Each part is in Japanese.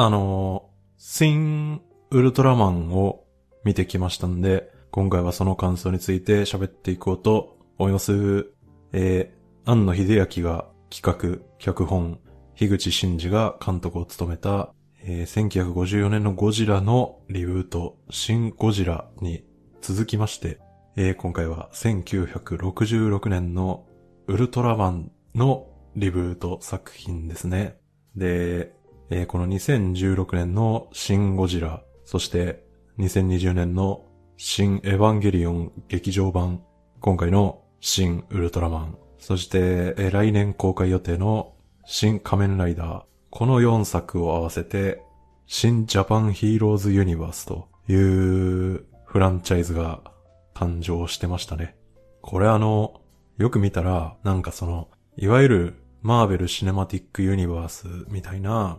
あの、シン・ウルトラマンを見てきましたんで、今回はその感想について喋っていこうと思います。えー、庵野秀明が企画、脚本、樋口真嗣が監督を務めた、えー、1954年のゴジラのリブート、シン・ゴジラに続きまして、えー、今回は1966年のウルトラマンのリブート作品ですね。で、えー、この2016年のシン・ゴジラ、そして2020年の新エヴァンゲリオン劇場版、今回の新ウルトラマン、そして、えー、来年公開予定の新仮面ライダー、この4作を合わせて、新ジャパンヒーローズユニバースというフランチャイズが誕生してましたね。これあの、よく見たら、なんかその、いわゆるマーベル・シネマティック・ユニバースみたいな、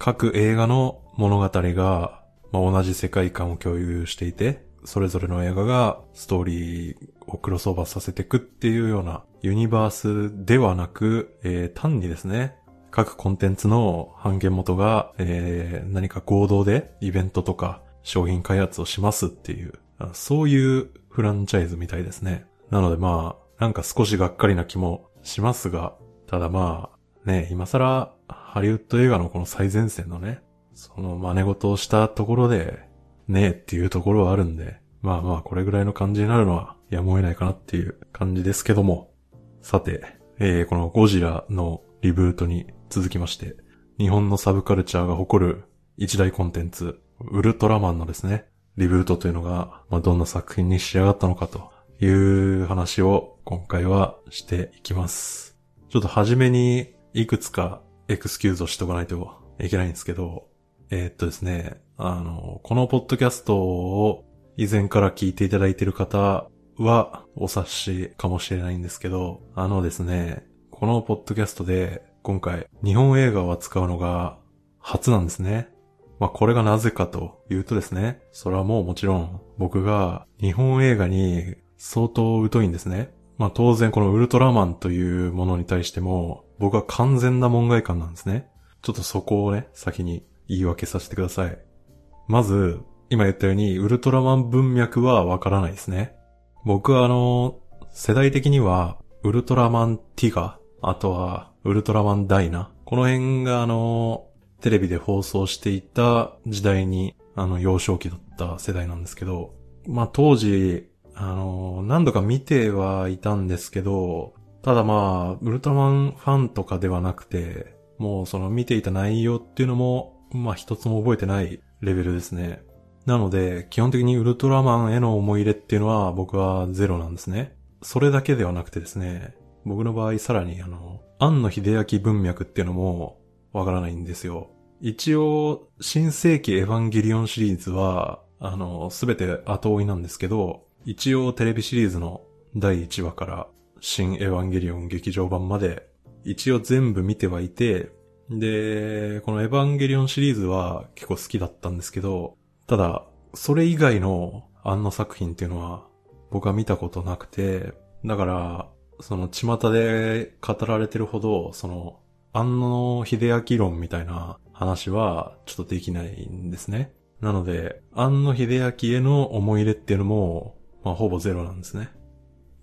各映画の物語が、まあ、同じ世界観を共有していて、それぞれの映画がストーリーをクロスオーバーさせていくっていうようなユニバースではなく、えー、単にですね、各コンテンツの半減元が、えー、何か合同でイベントとか商品開発をしますっていう、そういうフランチャイズみたいですね。なのでまあ、なんか少しがっかりな気もしますが、ただまあ、ね、今更ハリウッド映画のこの最前線のね、その真似事をしたところで、ねえっていうところはあるんで、まあまあこれぐらいの感じになるのはやむを得ないかなっていう感じですけども。さて、えー、このゴジラのリブートに続きまして、日本のサブカルチャーが誇る一大コンテンツ、ウルトラマンのですね、リブートというのが、まあ、どんな作品に仕上がったのかという話を今回はしていきます。ちょっと初めにいくつかエクスキューズをしとかないといけないんですけど、えー、っとですね、あの、このポッドキャストを以前から聞いていただいている方はお察しかもしれないんですけど、あのですね、このポッドキャストで今回日本映画を扱うのが初なんですね。まあこれがなぜかというとですね、それはもうもちろん僕が日本映画に相当疎いんですね。まあ当然このウルトラマンというものに対しても僕は完全な門外観なんですね。ちょっとそこをね、先に言い訳させてください。まず、今言ったようにウルトラマン文脈はわからないですね。僕はあの、世代的にはウルトラマンティガ、あとはウルトラマンダイナ、この辺があの、テレビで放送していた時代に、あの、幼少期だった世代なんですけど、まあ当時、あの、何度か見てはいたんですけど、ただまあ、ウルトラマンファンとかではなくて、もうその見ていた内容っていうのも、まあ一つも覚えてないレベルですね。なので、基本的にウルトラマンへの思い入れっていうのは僕はゼロなんですね。それだけではなくてですね、僕の場合さらにあの、庵野秀明文脈っていうのもわからないんですよ。一応、新世紀エヴァンゲリオンシリーズは、あの、すべて後追いなんですけど、一応テレビシリーズの第1話から新エヴァンゲリオン劇場版まで一応全部見てはいて、で、このエヴァンゲリオンシリーズは結構好きだったんですけど、ただ、それ以外のあんな作品っていうのは僕は見たことなくて、だから、その巷で語られてるほど、その、安野秀明論みたいな話はちょっとできないんですね。なので、安野秀明への思い入れっていうのも、まあほぼゼロなんですね。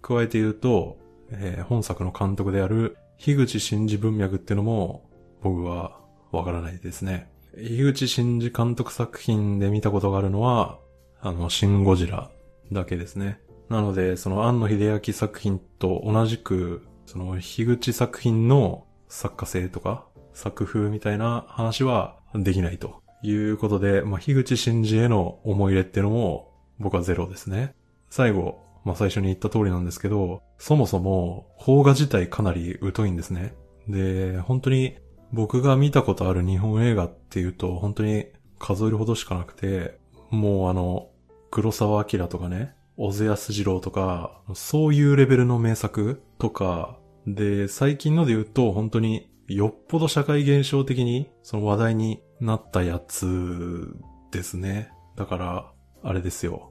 加えて言うと、えー、本作の監督である樋口真嗣文脈っていうのも僕はわからないですね。樋口真嗣監督作品で見たことがあるのは、あの、シン・ゴジラだけですね。なので、その庵野秀明作品と同じく、その樋口作品の作家性とか作風みたいな話はできないということで、まあ、樋口真嗣への思い入れっていうのも僕はゼロですね。最後、まあ、最初に言った通りなんですけど、そもそも邦画自体かなり疎いんですね。で、本当に僕が見たことある日本映画っていうと本当に数えるほどしかなくて、もうあの、黒沢明とかね、小津安二郎とか、そういうレベルの名作とか、で、最近ので言うと本当によっぽど社会現象的にその話題になったやつですね。だから、あれですよ。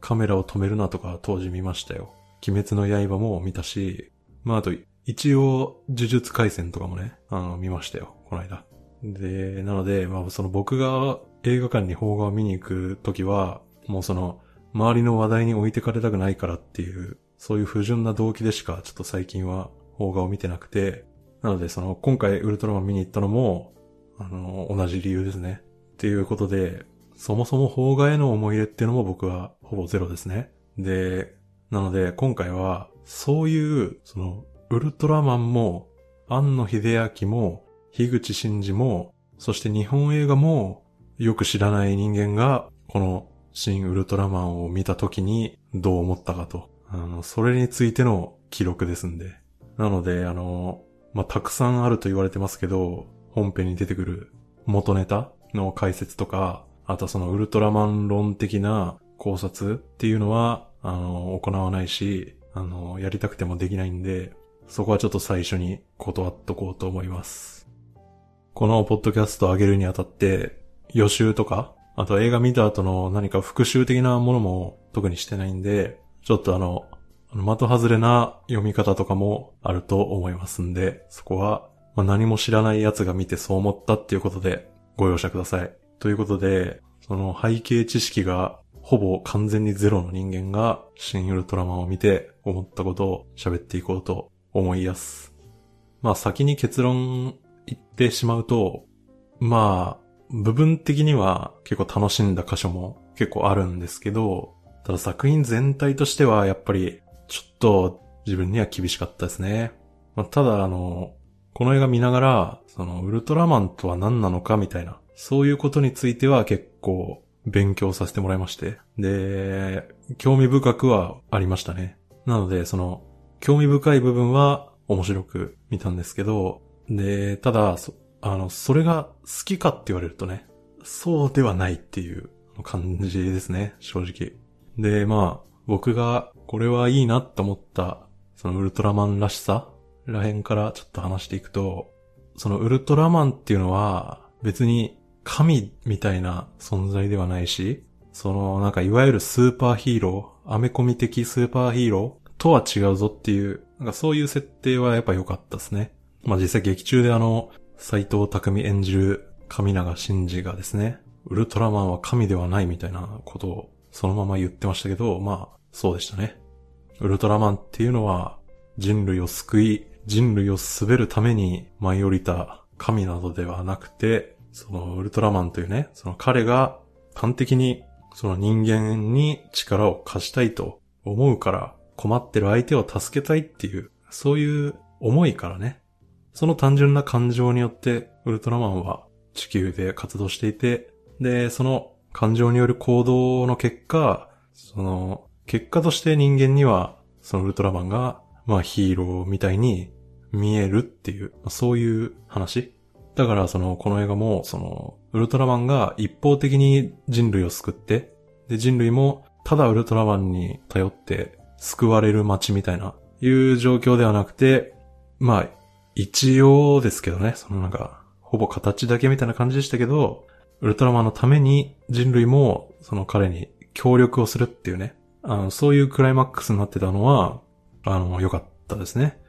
カメラを止めるなとか当時見ましたよ。鬼滅の刃も見たし、まああと、一応、呪術回戦とかもね、あの、見ましたよ、この間。で、なので、まあその僕が映画館に邦画を見に行くときは、もうその、周りの話題に置いてかれたくないからっていう、そういう不純な動機でしかちょっと最近は邦画を見てなくて、なのでその今回ウルトラマン見に行ったのも、あの、同じ理由ですね。っていうことで、そもそも邦画への思い入れっていうのも僕はほぼゼロですね。で、なので今回は、そういう、その、ウルトラマンも、庵野秀明も、樋口真嗣も、そして日本映画も、よく知らない人間が、この、新ウルトラマンを見た時に、どう思ったかと。あの、それについての記録ですんで。なので、あの、まあ、たくさんあると言われてますけど、本編に出てくる元ネタの解説とか、あとそのウルトラマン論的な考察っていうのは、あの、行わないし、あの、やりたくてもできないんで、そこはちょっと最初に断っとこうと思います。このポッドキャストを上げるにあたって、予習とか、あと映画見た後の何か復習的なものも特にしてないんで、ちょっとあの、的外れな読み方とかもあると思いますんで、そこは、まあ、何も知らない奴が見てそう思ったっていうことでご容赦ください。ということで、その背景知識がほぼ完全にゼロの人間が新ウルトラマンを見て思ったことを喋っていこうと思いやす。まあ先に結論言ってしまうと、まあ部分的には結構楽しんだ箇所も結構あるんですけど、ただ作品全体としてはやっぱりちょっと自分には厳しかったですね。まあ、ただあの、この映画見ながら、そのウルトラマンとは何なのかみたいな、そういうことについては結構勉強させてもらいまして。で、興味深くはありましたね。なので、その、興味深い部分は面白く見たんですけど、で、ただ、あの、それが好きかって言われるとね、そうではないっていう感じですね、正直。で、まあ、僕がこれはいいなって思った、そのウルトラマンらしさらへんからちょっと話していくと、そのウルトラマンっていうのは別に神みたいな存在ではないし、そのなんかいわゆるスーパーヒーロー、アメコミ的スーパーヒーローとは違うぞっていう、なんかそういう設定はやっぱ良かったですね。まあ実際劇中であの、斎藤匠演じる神長真司がですね、ウルトラマンは神ではないみたいなことをそのまま言ってましたけど、まあそうでしたね。ウルトラマンっていうのは人類を救い、人類を滑るために舞い降りた神などではなくて、そのウルトラマンというね、その彼が端的にその人間に力を貸したいと思うから困ってる相手を助けたいっていう、そういう思いからね、その単純な感情によってウルトラマンは地球で活動していて、で、その感情による行動の結果、その結果として人間にはそのウルトラマンがまあヒーローみたいに見えるっていう、そういう話。だからその、この映画も、その、ウルトラマンが一方的に人類を救って、で、人類も、ただウルトラマンに頼って救われる街みたいな、いう状況ではなくて、まあ、一応ですけどね、そのなんか、ほぼ形だけみたいな感じでしたけど、ウルトラマンのために人類も、その彼に協力をするっていうね、あの、そういうクライマックスになってたのは、あの、良かったですね。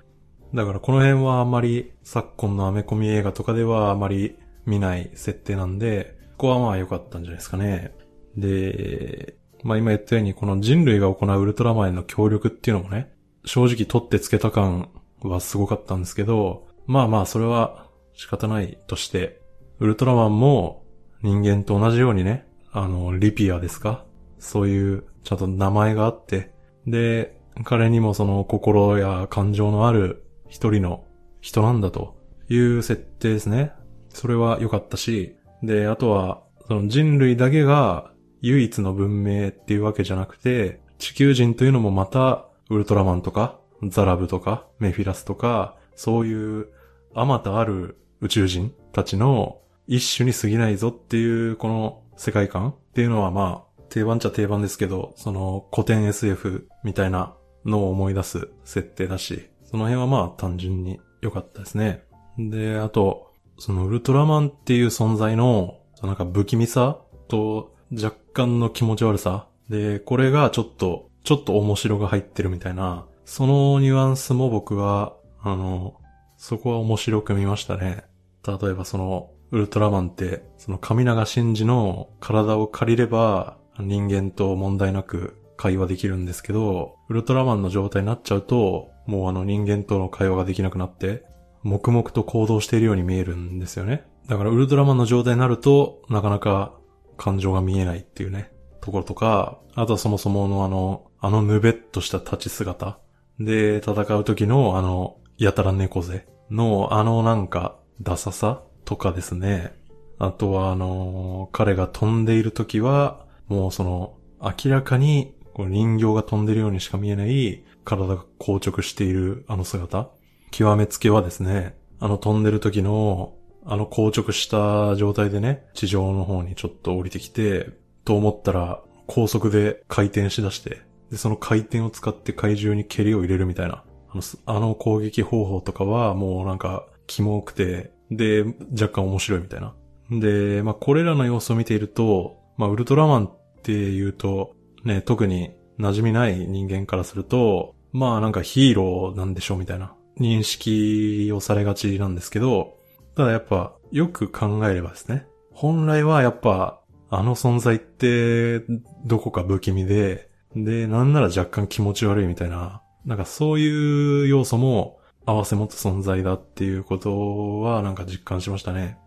だからこの辺はあんまり昨今のアメコミ映画とかではあまり見ない設定なんで、ここはまあ良かったんじゃないですかね。で、まあ今言ったようにこの人類が行うウルトラマンへの協力っていうのもね、正直取ってつけた感はすごかったんですけど、まあまあそれは仕方ないとして、ウルトラマンも人間と同じようにね、あの、リピアですか？そういうちゃんと名前があって、で、彼にもその心や感情のある一人の人なんだという設定ですね。それは良かったし、で、あとは、その人類だけが唯一の文明っていうわけじゃなくて、地球人というのもまた、ウルトラマンとか、ザラブとか、メフィラスとか、そういう、あまたある宇宙人たちの一種に過ぎないぞっていう、この世界観っていうのはまあ、定番っちゃ定番ですけど、その古典 SF みたいなのを思い出す設定だし、その辺はまあ単純に良かったですね。で、あと、そのウルトラマンっていう存在の、なんか不気味さと若干の気持ち悪さ。で、これがちょっと、ちょっと面白が入ってるみたいな、そのニュアンスも僕は、あの、そこは面白く見ましたね。例えばその、ウルトラマンって、その神長真司の体を借りれば、人間と問題なく会話できるんですけど、ウルトラマンの状態になっちゃうと、もうあの人間との会話ができなくなって、黙々と行動しているように見えるんですよね。だからウルトラマンの状態になると、なかなか感情が見えないっていうね、ところとか、あとはそもそものあの、あのぬべっとした立ち姿で戦う時のあの、やたら猫背のあのなんか、ダサさとかですね。あとはあの、彼が飛んでいる時は、もうその、明らかに人形が飛んでるようにしか見えない体が硬直しているあの姿。極めつけはですね、あの飛んでる時の、あの硬直した状態でね、地上の方にちょっと降りてきて、と思ったら、高速で回転しだして、で、その回転を使って怪獣に蹴りを入れるみたいな。あの、あの攻撃方法とかはもうなんか、キモくて、で、若干面白いみたいな。で、まあ、これらの要素を見ていると、まあ、ウルトラマンっていうと、ね、特に馴染みない人間からすると、まあなんかヒーローなんでしょうみたいな認識をされがちなんですけど、ただやっぱよく考えればですね、本来はやっぱあの存在ってどこか不気味で、で、なんなら若干気持ち悪いみたいな、なんかそういう要素も合わせ持つ存在だっていうことはなんか実感しましたね。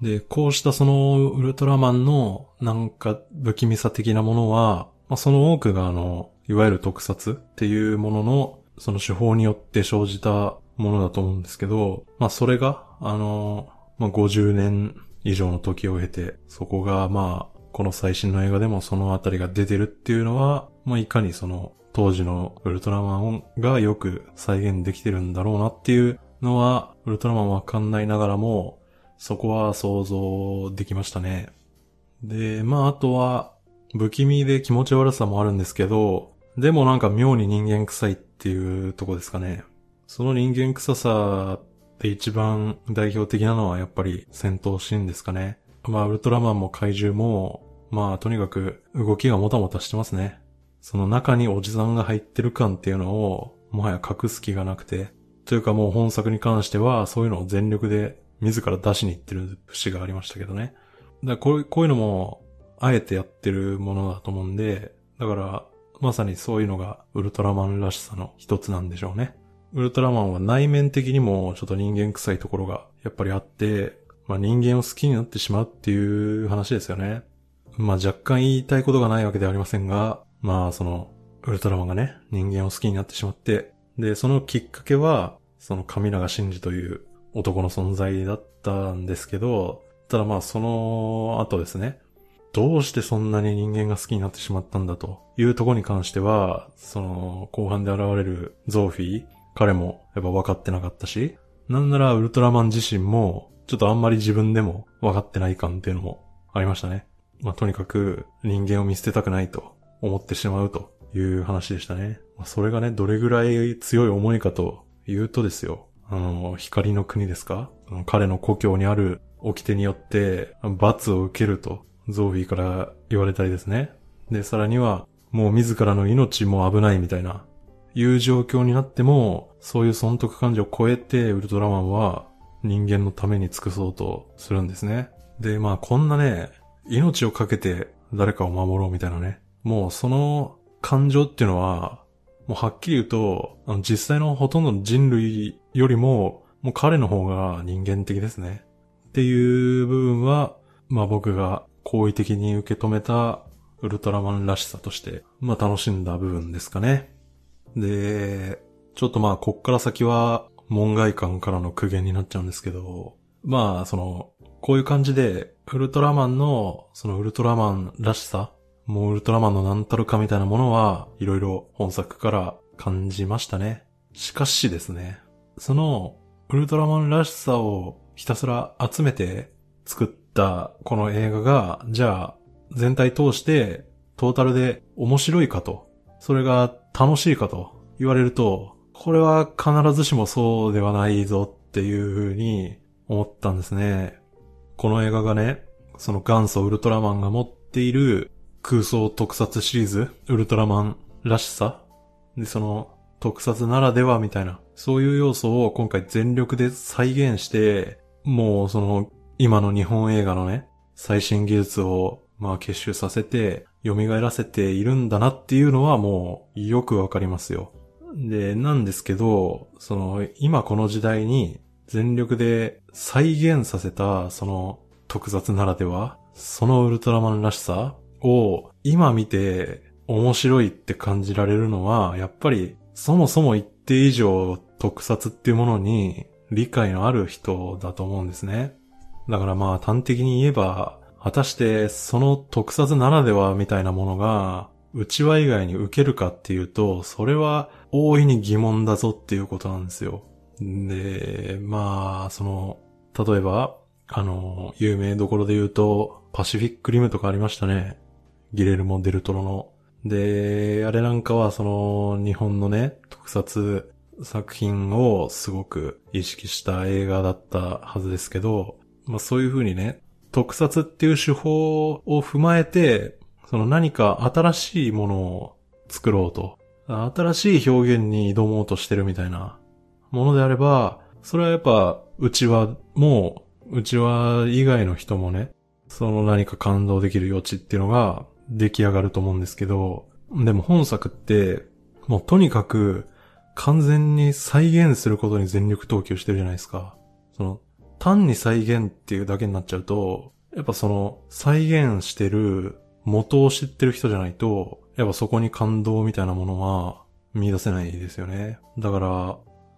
で、こうしたそのウルトラマンのなんか不気味さ的なものは、まあ、その多くがあの、いわゆる特撮っていうものの、その手法によって生じたものだと思うんですけど、まあそれが、あの、まあ50年以上の時を経て、そこがまあ、この最新の映画でもそのあたりが出てるっていうのは、まあいかにその当時のウルトラマンがよく再現できてるんだろうなっていうのは、ウルトラマンわかんないながらも、そこは想像できましたね。で、まああとは、不気味で気持ち悪さもあるんですけど、でもなんか妙に人間臭いっていうとこですかね。その人間臭さで一番代表的なのはやっぱり戦闘シーンですかね。まあウルトラマンも怪獣も、まあとにかく動きがもたもたしてますね。その中におじさんが入ってる感っていうのをもはや隠す気がなくて。というかもう本作に関してはそういうのを全力で自ら出しに行ってる節がありましたけどね。だからこういうこういうのもあえてやってるものだと思うんで、だから、まさにそういうのがウルトラマンらしさの一つなんでしょうね。ウルトラマンは内面的にもちょっと人間臭いところがやっぱりあって、まあ人間を好きになってしまうっていう話ですよね。まあ若干言いたいことがないわけではありませんが、まあその、ウルトラマンがね、人間を好きになってしまって、で、そのきっかけは、その神長真司という男の存在だったんですけど、ただまあその後ですね、どうしてそんなに人間が好きになってしまったんだというところに関しては、その後半で現れるゾーフィー、彼もやっぱ分かってなかったし、なんならウルトラマン自身もちょっとあんまり自分でも分かってない感っていうのもありましたね。まあとにかく人間を見捨てたくないと思ってしまうという話でしたね。まあそれがね、どれぐらい強い思いかというとですよ。あの、光の国ですか？彼の故郷にある掟によって罰を受けるとゾーフィーから言われたりですね。で、さらには、もう自らの命も危ないみたいな、いう状況になっても、そういう損得感情を超えて、ウルトラマンは人間のために尽くそうとするんですね。で、まあこんなね、命をかけて誰かを守ろうみたいなね。もうその感情っていうのは、もうはっきり言うと、あの実際のほとんどの人類よりも、もう彼の方が人間的ですね。っていう部分は、まあ僕が好意的に受け止めたウルトラマンらしさとして、まあ楽しんだ部分ですかね。で、ちょっとまあこっから先は門外観からの苦言になっちゃうんですけど、まあその、こういう感じで、ウルトラマンの、そのウルトラマンらしさ、もうウルトラマンの何たるかみたいなものは、いろいろ本作から感じましたね。しかしですね、その、ウルトラマンらしさをひたすら集めて作ったこの映画が、じゃあ、全体通して、トータルで面白いかと、それが楽しいかと言われると、これは必ずしもそうではないぞっていうふうに思ったんですね。この映画がね、その元祖ウルトラマンが持っている空想特撮シリーズ、ウルトラマンらしさで、その特撮ならではみたいな、そういう要素を今回全力で再現して、もうその今の日本映画のね、最新技術を、まあ結集させて、蘇らせているんだなっていうのはもうよくわかりますよ。で、なんですけど、その、今この時代に全力で再現させた、その、特撮ならでは、そのウルトラマンらしさを今見て面白いって感じられるのは、やっぱりそもそも一定以上特撮っていうものに理解のある人だと思うんですね。だからまあ端的に言えば、果たしてその特撮ならではみたいなものが、内輪以外に受けるかっていうと、それは大いに疑問だぞっていうことなんですよ。で、まあ、その、例えば、あの、有名どころで言うと、パシフィックリムとかありましたね。ギレルモ・デルトロの。で、あれなんかはその、日本のね、特撮作品をすごく意識した映画だったはずですけど、まあそういう風にね、特撮っていう手法を踏まえて、その何か新しいものを作ろうと。新しい表現に挑もうとしてるみたいなものであれば、それはやっぱ、うちはもう、うちは以外の人もね、その何か感動できる余地っていうのが出来上がると思うんですけど、でも本作って、もうとにかく完全に再現することに全力投球してるじゃないですか。その、単に再現っていうだけになっちゃうと、やっぱその、再現してる元を知ってる人じゃないと、やっぱそこに感動みたいなものは見出せないですよね。だから、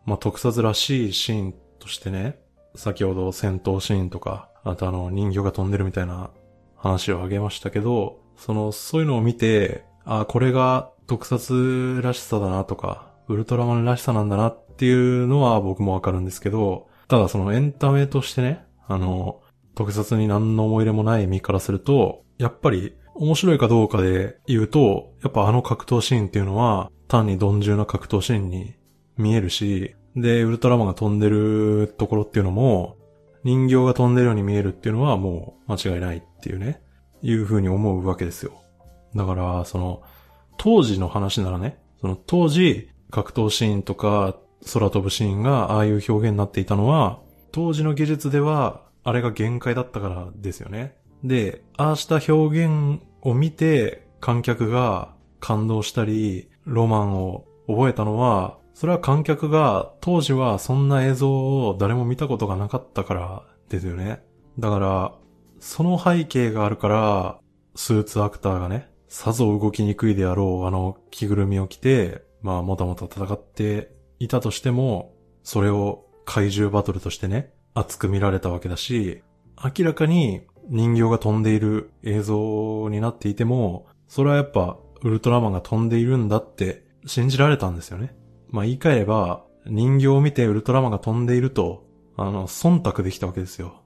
まあ、特撮らしいシーンとしてね、先ほど戦闘シーンとか、あとあの人形が飛んでるみたいな話をあげましたけど、その、そういうのを見て、あ、これが特撮らしさだなとか、ウルトラマンらしさなんだなっていうのは僕もわかるんですけど、ただそのエンタメとしてね、あの、特撮に何の思い入れもない身からすると、やっぱり面白いかどうかで言うと、やっぱあの格闘シーンっていうのは単に鈍重な格闘シーンに見えるし、で、ウルトラマンが飛んでるところっていうのも、人形が飛んでるように見えるっていうのはもう間違いないっていうね、いう風に思うわけですよ。だから、その、当時の話ならね、その当時、格闘シーンとか空飛ぶシーンがああいう表現になっていたのは、当時の技術ではあれが限界だったからですよね。で、ああした表現を見て観客が感動したり、ロマンを覚えたのは、それは観客が当時はそんな映像を誰も見たことがなかったからですよね。だから、その背景があるから、スーツアクターがね、さぞ動きにくいであろうあの着ぐるみを着て、まあもたもた戦っていたとしても、それを怪獣バトルとしてね、熱く見られたわけだし、明らかに人形が飛んでいる映像になっていても、それはやっぱウルトラマンが飛んでいるんだって信じられたんですよね。まあ言い換えれば、人形を見てウルトラマンが飛んでいると、あの、忖度できたわけですよ。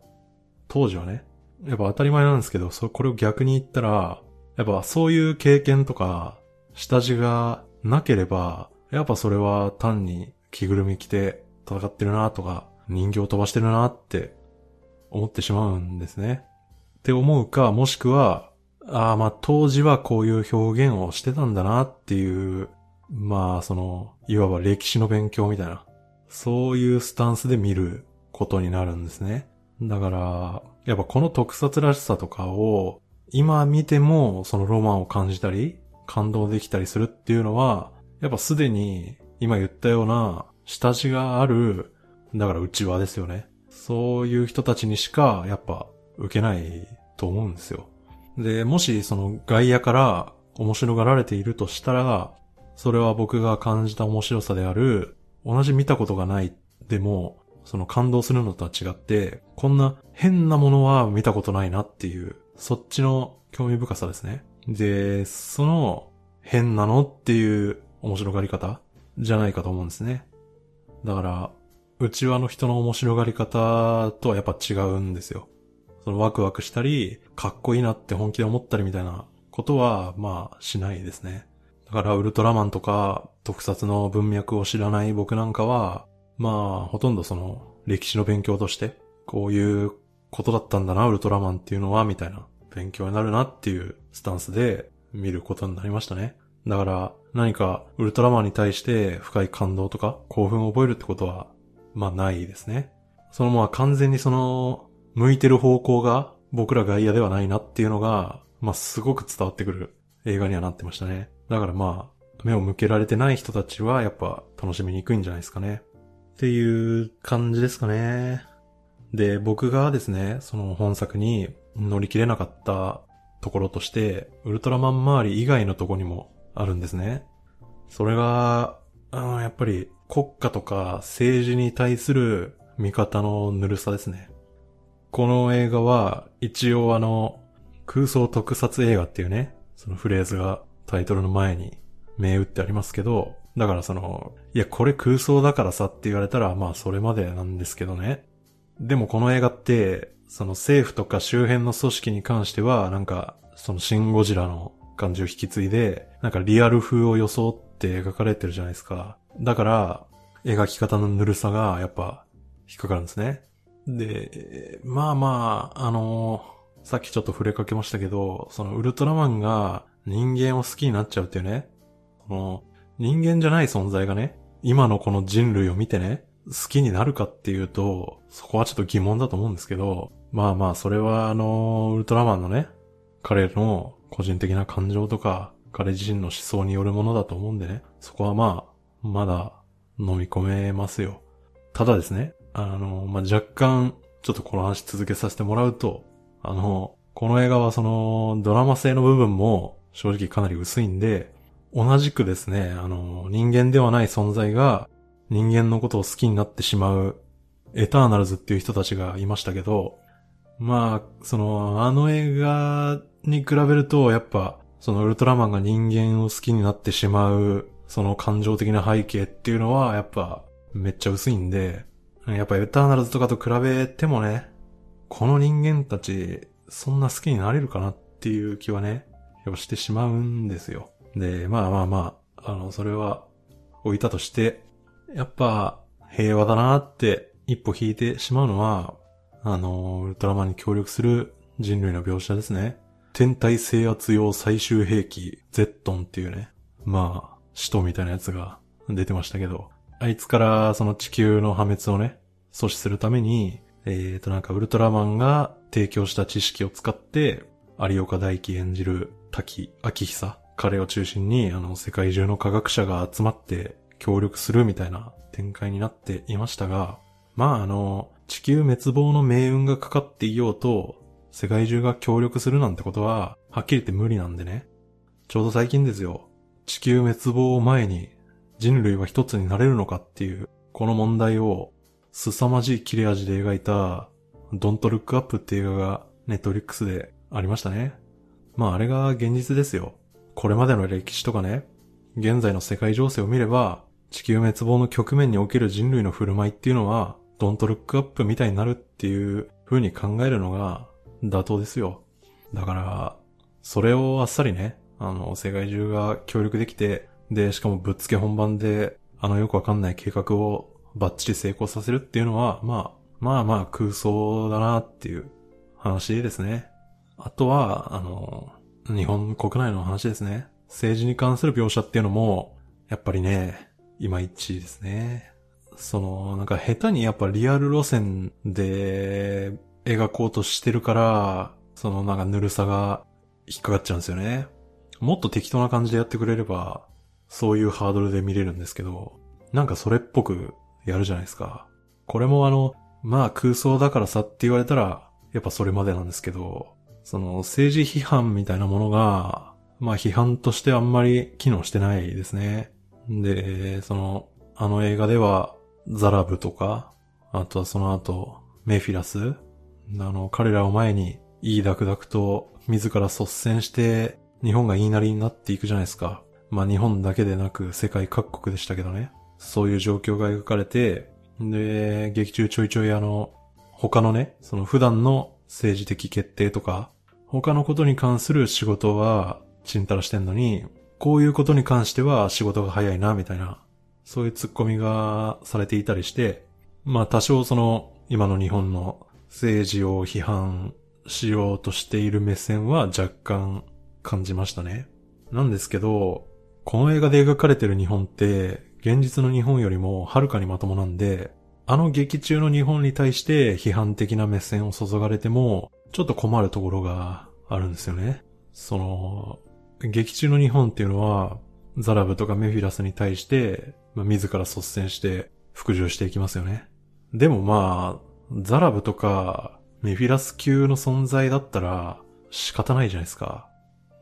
当時はね。やっぱ当たり前なんですけど、そ、これを逆に言ったら、やっぱそういう経験とか、下地がなければ、やっぱそれは単に着ぐるみ着て戦ってるなとか、人形飛ばしてるなって思ってしまうんですね。って思うか、もしくは、ああ、まあ当時はこういう表現をしてたんだなっていう、まあその、いわば歴史の勉強みたいな、そういうスタンスで見ることになるんですね。だから、やっぱこの特撮らしさとかを、今見てもそのロマンを感じたり、感動できたりするっていうのは、やっぱすでに今言ったような下地がある、だから内輪ですよね。そういう人たちにしかやっぱ受けないと思うんですよ。で、もしその外野から面白がられているとしたら、それは僕が感じた面白さである、同じ見たことがないでも、その感動するのとは違って、こんな変なものは見たことないなっていう、そっちの興味深さですね。で、その変なのっていう面白がり方？じゃないかと思うんですね。だから、内輪の人の面白がり方とはやっぱ違うんですよ。そのワクワクしたり、かっこいいなって本気で思ったりみたいなことは、まあ、しないですね。だから、ウルトラマンとか、特撮の文脈を知らない僕なんかは、まあ、ほとんどその、歴史の勉強として、こういうことだったんだな、ウルトラマンっていうのは、みたいな、勉強になるなっていうスタンスで見ることになりましたね。だから、何か、ウルトラマンに対して深い感動とか興奮を覚えるってことは、まあないですね。そのまあ完全にその、向いてる方向が僕ら外野ではないなっていうのが、まあ、すごく伝わってくる映画にはなってましたね。だからまあ、目を向けられてない人たちはやっぱ楽しみにくいんじゃないですかね。っていう感じですかね。で、僕がですね、その本作に乗り切れなかったところとして、ウルトラマン周り以外のとこにもあるんですね。それが、あのやっぱり国家とか政治に対する見方のぬるさですね。この映画は一応あの空想特撮映画っていうね、そのフレーズがタイトルの前に銘打ってありますけど、だからその、いやこれ空想だからさって言われたらまあそれまでなんですけどね。でもこの映画って、その政府とか周辺の組織に関してはなんかそのシンゴジラの感じを引き継いで、なんかリアル風を装って描かれてるじゃないですか。だから、描き方のぬるさがやっぱ引っかかるんですね。で、まあまあ、あのー、さっきちょっと触れかけましたけど、そのウルトラマンが人間を好きになっちゃうっていうね、この人間じゃない存在がね、今のこの人類を見てね、好きになるかっていうと、そこはちょっと疑問だと思うんですけど、まあまあ、それはあの、ウルトラマンのね、彼の個人的な感情とか、彼自身の思想によるものだと思うんでね、そこはまあ、まだ飲み込めますよ。ただですね、あの、まあ、若干、ちょっとこの話続けさせてもらうと、あの、この映画はその、ドラマ性の部分も正直かなり薄いんで、同じくですね、あの、人間ではない存在が人間のことを好きになってしまうエターナルズっていう人たちがいましたけど、まあ、その、あの映画に比べると、やっぱ、そのウルトラマンが人間を好きになってしまう、その感情的な背景っていうのは、やっぱ、めっちゃ薄いんで、やっぱエターナルズとかと比べてもね、この人間たち、そんな好きになれるかなっていう気はね、やっぱしてしまうんですよ。で、まあまあまあ、あの、それは置いたとして、やっぱ平和だなって一歩引いてしまうのは、あの、ウルトラマンに協力する人類の描写ですね。天体制圧用最終兵器、ゼットンっていうね、まあ、使徒みたいなやつが出てましたけど、あいつからその地球の破滅をね、阻止するために、えーとなんかウルトラマンが提供した知識を使って、有岡大輝演じる滝明久、彼を中心にあの世界中の科学者が集まって協力するみたいな展開になっていましたが、まああの、地球滅亡の命運がかかっていようと、世界中が協力するなんてことは、はっきり言って無理なんでね。ちょうど最近ですよ。地球滅亡を前に人類は一つになれるのかっていう、この問題を凄まじい切れ味で描いた、ドントルックアップっていう映画がネットリックスでありましたね。まああれが現実ですよ。これまでの歴史とかね、現在の世界情勢を見れば、地球滅亡の局面における人類の振る舞いっていうのは、ドントルックアップみたいになるっていう風に考えるのが妥当ですよ。だから、それをあっさりね、あの、世界中が協力できて、で、しかもぶっつけ本番で、あのよくわかんない計画をバッチリ成功させるっていうのは、まあ、まあまあ空想だなっていう話ですね。あとは、あの、日本国内の話ですね。政治に関する描写っていうのも、やっぱりね、いまいちですね。その、なんか下手にやっぱリアル路線で描こうとしてるから、そのなんかぬるさが引っかかっちゃうんですよね。もっと適当な感じでやってくれれば、そういうハードルで見れるんですけど、なんかそれっぽくやるじゃないですか。これもあの、まあ空想だからさって言われたら、やっぱそれまでなんですけど、その政治批判みたいなものが、まあ批判としてあんまり機能してないですね。で、その、あの映画では、ザラブとか、あとはその後、メフィラスあの、彼らを前に、いいダクダクと自ら率先して、日本が言いなりになっていくじゃないですか。まあ日本だけでなく世界各国でしたけどね。そういう状況が描かれて、で、劇中ちょいちょいあの、他のね、その普段の政治的決定とか、他のことに関する仕事はちんたらしてんのに、こういうことに関しては仕事が早いな、みたいな、そういう突っ込みがされていたりして、まあ多少その、今の日本の政治を批判しようとしている目線は若干感じましたね。なんですけど、この映画で描かれてる日本って、現実の日本よりもはるかにまともなんで、あの劇中の日本に対して批判的な目線を注がれても、ちょっと困るところがあるんですよね。その、劇中の日本っていうのは、ザラブとかメフィラスに対して、まあ、自ら率先して服従していきますよね。でもまあ、ザラブとかメフィラス級の存在だったら仕方ないじゃないですか。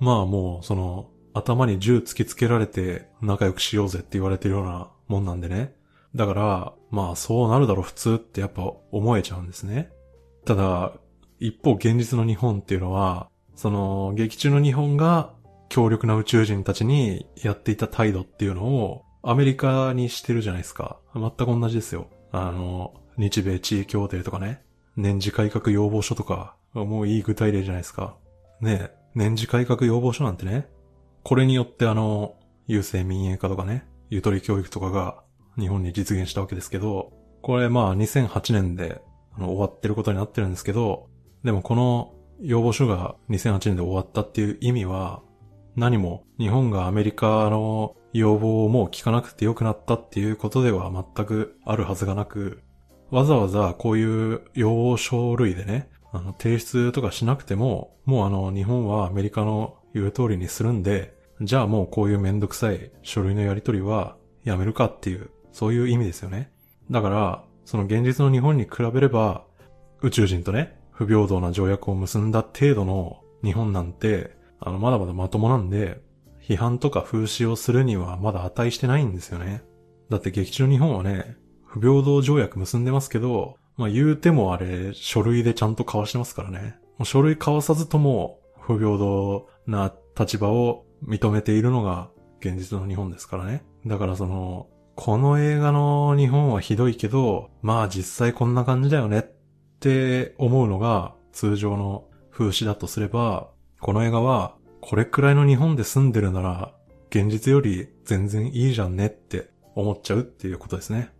まあもうその頭に銃突きつけられて仲良くしようぜって言われてるようなもんなんでね。だから、まあそうなるだろう普通ってやっぱ思えちゃうんですね。ただ、一方現実の日本っていうのは、その劇中の日本が強力な宇宙人たちにやっていた態度っていうのをアメリカにしてるじゃないですか。全く同じですよ。あの、日米地位協定とかね。年次改革要望書とか、もういい具体例じゃないですか。ねえ年次改革要望書なんてね。これによってあの、郵政民営化とかね、ゆとり教育とかが日本に実現したわけですけど、これまあ2008年であの終わってることになってるんですけど、でもこの要望書が2008年で終わったっていう意味は、何も日本がアメリカの要望をもう聞かなくてよくなったっていうことでは全くあるはずがなく、わざわざこういう要書類でね、あの、提出とかしなくても、もうあの、日本はアメリカの言う通りにするんで、じゃあもうこういうめんどくさい書類のやり取りはやめるかっていう、そういう意味ですよね。だから、その現実の日本に比べれば、宇宙人とね、不平等な条約を結んだ程度の日本なんて、あの、まだまだまともなんで、批判とか風刺をするにはまだ値してないんですよね。だって劇中日本はね、不平等条約結んでますけど、まあ言うてもあれ、書類でちゃんと交わしてますからね。もう書類交わさずとも、不平等な立場を認めているのが現実の日本ですからね。だからその、この映画の日本はひどいけど、まあ実際こんな感じだよねって思うのが通常の風刺だとすれば、この映画はこれくらいの日本で住んでるなら現実より全然いいじゃんねって思っちゃうっていうことですね。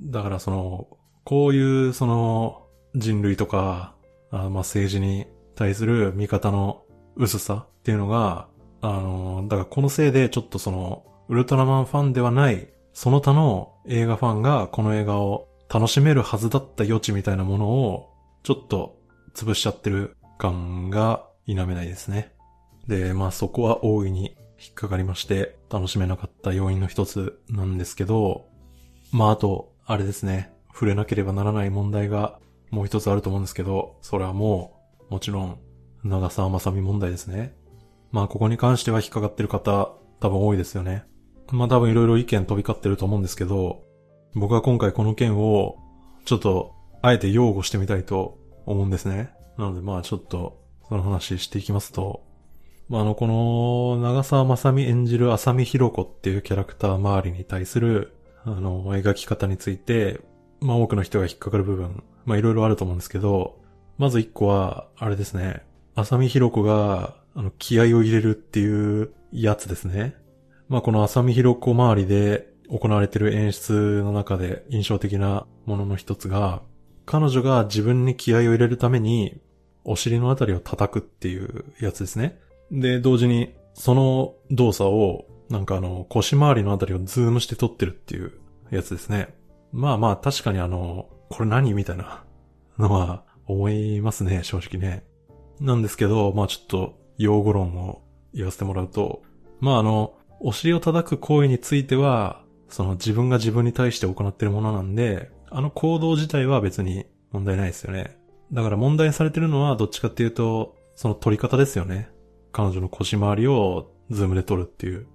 だからその、こういうその人類とか、あまあ政治に対する見方の薄さっていうのが、あの、だからこのせいでちょっとその、ウルトラマンファンではない、その他の映画ファンがこの映画を楽しめるはずだった余地みたいなものを、ちょっと潰しちゃってる感が否めないですね。で、まあそこは大いに引っかかりまして、楽しめなかった要因の一つなんですけど、まああと、あれですね、触れなければならない問題がもう一つあると思うんですけど、それはもう、もちろん、長澤まさみ問題ですね。まあここに関しては引っかかってる方、多分多いですよね。まあ多分いろいろ意見飛び交ってると思うんですけど、僕は今回この件を、ちょっと、あえて擁護してみたいと思うんですね。なのでまあちょっと、その話していきますと、まあ、あの、この、長澤まさみ演じる浅見ひろ子っていうキャラクター周りに対する、あの、描き方について、まあ、多くの人が引っかかる部分、まあ、いろいろあると思うんですけど、まず一個は、あれですね、浅見ひろ子が、あの、気合を入れるっていうやつですね。まあ、この浅見ひろ子周りで行われてる演出の中で印象的なものの一つが、彼女が自分に気合を入れるために、お尻のあたりを叩くっていうやつですね。で、同時に、その動作を、なんかあの、腰回りのあたりをズームして撮ってるっていうやつですね。まあまあ、確かにあの、これ何みたいなのは思いますね、正直ね。なんですけど、まあちょっと、用語論を言わせてもらうと、まああの、お尻を叩く行為については、その自分が自分に対して行ってるものなんで、あの行動自体は別に問題ないですよね。だから問題されてるのはどっちかっていうと、その取り方ですよね。彼女の腰回りをズームで撮るっていう。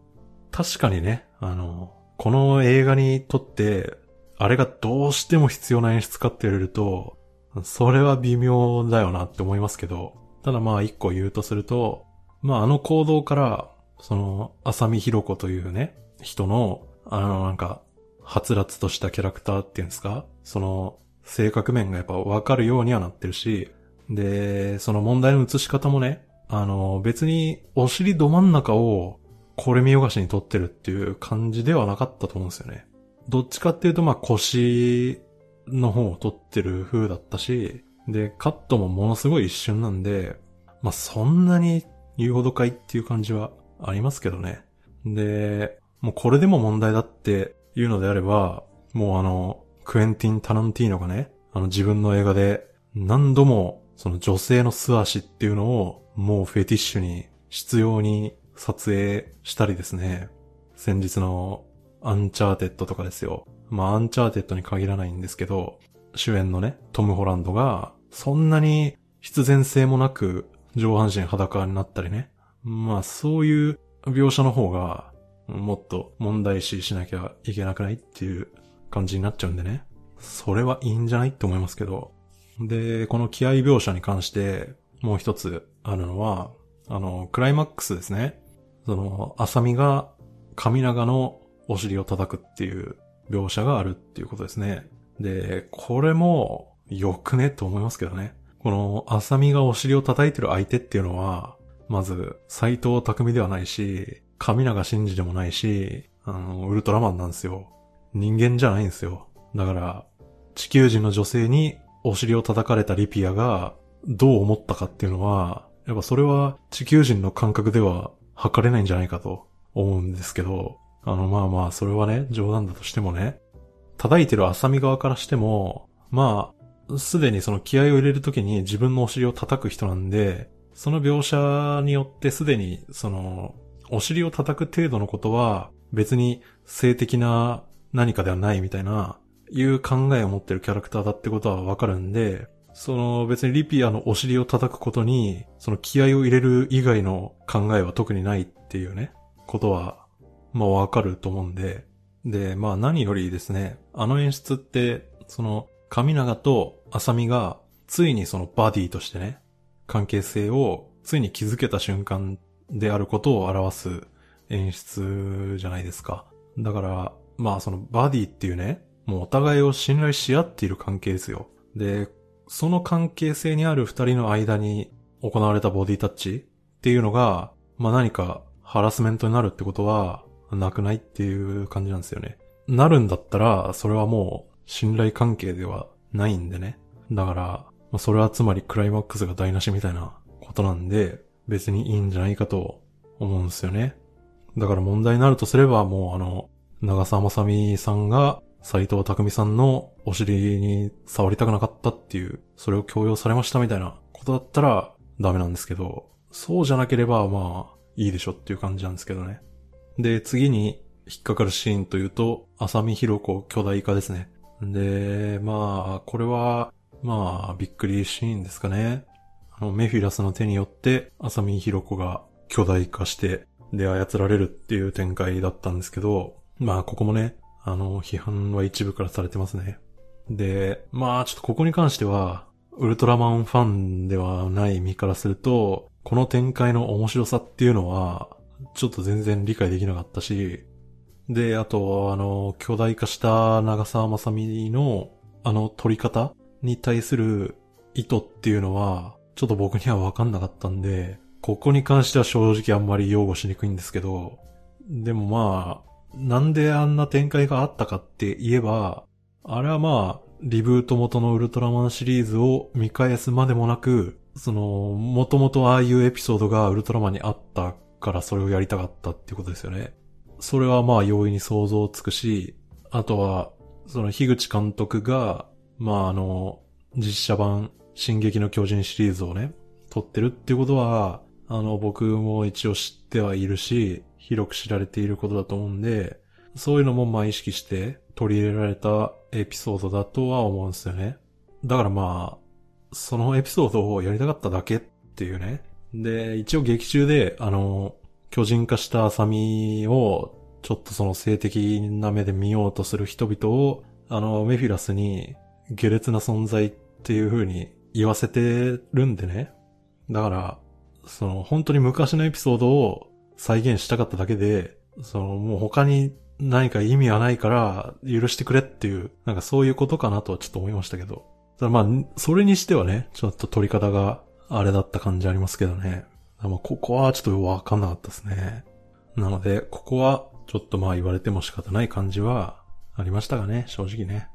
確かにね、あの、この映画にとって、あれがどうしても必要な演出かって言われると、それは微妙だよなって思いますけど、ただまあ一個言うとすると、まああの行動から、その、浅見ひろ子というね、人の、あのなんか、はつらつとしたキャラクターっていうんですかその、性格面がやっぱわかるようにはなってるし、で、その問題の映し方もね、あの、別にお尻ど真ん中をこれ見よがしに撮ってるっていう感じではなかったと思うんですよね。どっちかっていうとまあ腰の方を撮ってる風だったし、で、カットもものすごい一瞬なんで、まあそんなに言うほどかいっていう感じはありますけどね。で、もうこれでも問題だっていうのであれば、もうあの、クエンティン・タランティーノがね、あの自分の映画で何度もその女性の素足っていうのをもうフェティッシュに必要に撮影したりですね。先日のアンチャーテッドとかですよ。まあアンチャーテッドに限らないんですけど、主演のね、トム・ホランドがそんなに必然性もなく上半身裸になったりね。まあそういう描写の方がもっと問題視しなきゃいけなくないっていう感じになっちゃうんでね。それはいいんじゃないって思いますけど。で、この気合描写に関してもう一つあるのは、あの、クライマックスですね。その、アサミが神長のお尻を叩くっていう描写があるっていうことですね。で、これもよくねと思いますけどね。この、アサミがお尻を叩いてる相手っていうのは、まず、斎藤匠ではないし、神長真司でもないし、あの、ウルトラマンなんですよ。人間じゃないんですよ。だから、地球人の女性にお尻を叩かれたリピアがどう思ったかっていうのは、やっぱそれは地球人の感覚では測れないんじゃないかと思うんですけど、あのまあまあそれはね、冗談だとしてもね、叩いてる浅見側からしても、まあ、すでにその気合を入れるときに自分のお尻を叩く人なんで、その描写によってすでにその、お尻を叩く程度のことは別に性的な何かではないみたいな、いう考えを持ってるキャラクターだってことはわかるんで、その別にリピアのお尻を叩くことに、その気合を入れる以外の考えは特にないっていうね、ことは、まあわかると思うんで、で、まあ何よりですね、あの演出って、その、神長と浅見が、ついにそのバディとしてね、関係性をついに気づけた瞬間であることを表す演出じゃないですか。だから、まあそのバディっていうね、もうお互いを信頼し合っている関係ですよ。で、その関係性にある二人の間に行われたボディタッチっていうのが、まあ、何かハラスメントになるってことはなくないっていう感じなんですよね。なるんだったら、それはもう信頼関係ではないんでね。だから、まあ、それはつまりクライマックスが台無しみたいなことなんで、別にいいんじゃないかと思うんですよね。だから問題になるとすればもうあの、長澤まさみさんが斎藤匠さんのお尻に触りたくなかったっていう、それを強要されましたみたいなことだったらダメなんですけど、そうじゃなければまあいいでしょっていう感じなんですけどね。で、次に引っかかるシーンというと、浅見弘子巨大化ですね。で、まあ、これは、まあ、びっくりシーンですかね。あの、メフィラスの手によって、浅見弘子が巨大化して、で、操られるっていう展開だったんですけど、まあ、ここもね、あの、批判は一部からされてますね。で、まあちょっとここに関しては、ウルトラマンファンではない身からすると、この展開の面白さっていうのは、ちょっと全然理解できなかったし、で、あと、あの、巨大化した長澤まさみの、あの、撮り方に対する意図っていうのは、ちょっと僕にはわかんなかったんで、ここに関しては正直あんまり擁護しにくいんですけど、でもまあ、なんであんな展開があったかって言えば、あれはまあ、リブート元のウルトラマンシリーズを見返すまでもなく、その、もともとああいうエピソードがウルトラマンにあったからそれをやりたかったっていうことですよね。それはまあ容易に想像つくし、あとは、その樋口監督が、まああの、実写版、進撃の巨人シリーズをね、撮ってるっていうことは、あの、僕も一応知ってはいるし、広く知られていることだと思うんで、そういうのもまあ意識して取り入れられたエピソードだとは思うんですよね。だからまあ、そのエピソードをやりたかっただけっていうね。で、一応劇中で、あの、巨人化した浅見を、ちょっとその性的な目で見ようとする人々を、あの、メフィラスに下劣な存在っていう風に言わせてるんでね。だから、その本当に昔のエピソードを再現したかっただけで、そのもう他に何か意味はないから許してくれっていう、なんかそういうことかなとはちょっと思いましたけど。ただまあ、それにしてはね、ちょっと撮り方があれだった感じありますけどね。まあ、ここはちょっとわかんなかったですね。なので、ここはちょっとまあ言われても仕方ない感じはありましたがね、正直ね。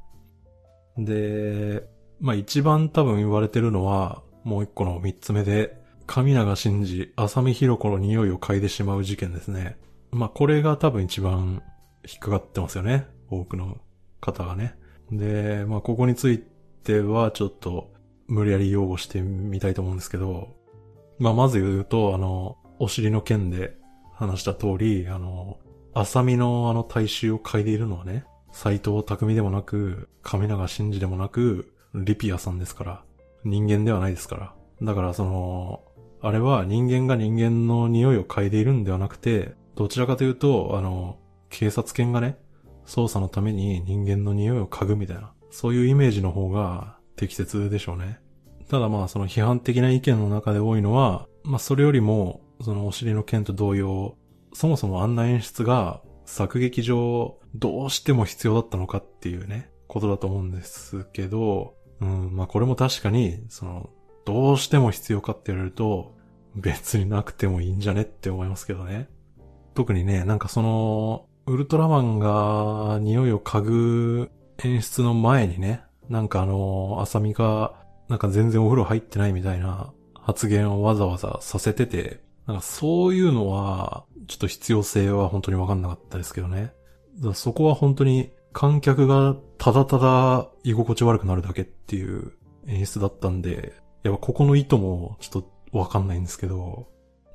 で、まあ一番多分言われてるのは、もう一個の三つ目で、神長真司、浅見弘子の匂いを嗅いでしまう事件ですね。まあ、これが多分一番引っかかってますよね。多くの方がね。で、まあここについてはちょっと無理やり擁護してみたいと思うんですけど、まあまず言うと、あの、お尻の件で話した通り、あの、浅見のあの大衆を嗅いでいるのはね、斎藤匠でもなく、神長真司でもなく、リピアさんですから、人間ではないですから。だからその、あれは人間が人間の匂いを嗅いでいるんではなくて、どちらかというと、あの、警察犬がね、捜査のために人間の匂いを嗅ぐみたいな、そういうイメージの方が適切でしょうね。ただまあその批判的な意見の中で多いのは、まあそれよりも、そのお尻の剣と同様、そもそもあんな演出が作劇上どうしても必要だったのかっていうね、ことだと思うんですけど、うん、まあこれも確かに、その、どうしても必要かって言われると、別になくてもいいんじゃねって思いますけどね。特にね、なんかその、ウルトラマンが匂いを嗅ぐ演出の前にね、なんかあの、アサミが、なんか全然お風呂入ってないみたいな発言をわざわざさせてて、なんかそういうのは、ちょっと必要性は本当にわかんなかったですけどね。そこは本当に観客がただただ居心地悪くなるだけっていう演出だったんで、やっぱここの意図もちょっとわかんないんですけど、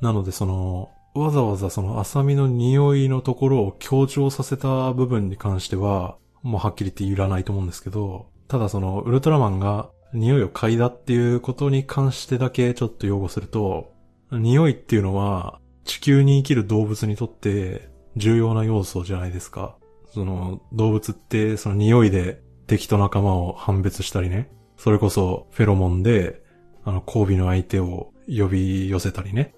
なのでその、わざわざその浅見の匂いのところを強調させた部分に関しては、もうはっきり言っていらないと思うんですけど、ただそのウルトラマンが匂いを嗅いだっていうことに関してだけちょっと擁護すると、匂いっていうのは地球に生きる動物にとって重要な要素じゃないですか。その動物ってその匂いで敵と仲間を判別したりね。それこそフェロモンであの交尾の相手を呼び寄せたりね。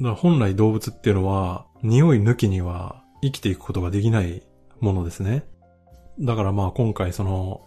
だから本来動物っていうのは、匂い抜きには生きていくことができないものですね。だからまあ今回その、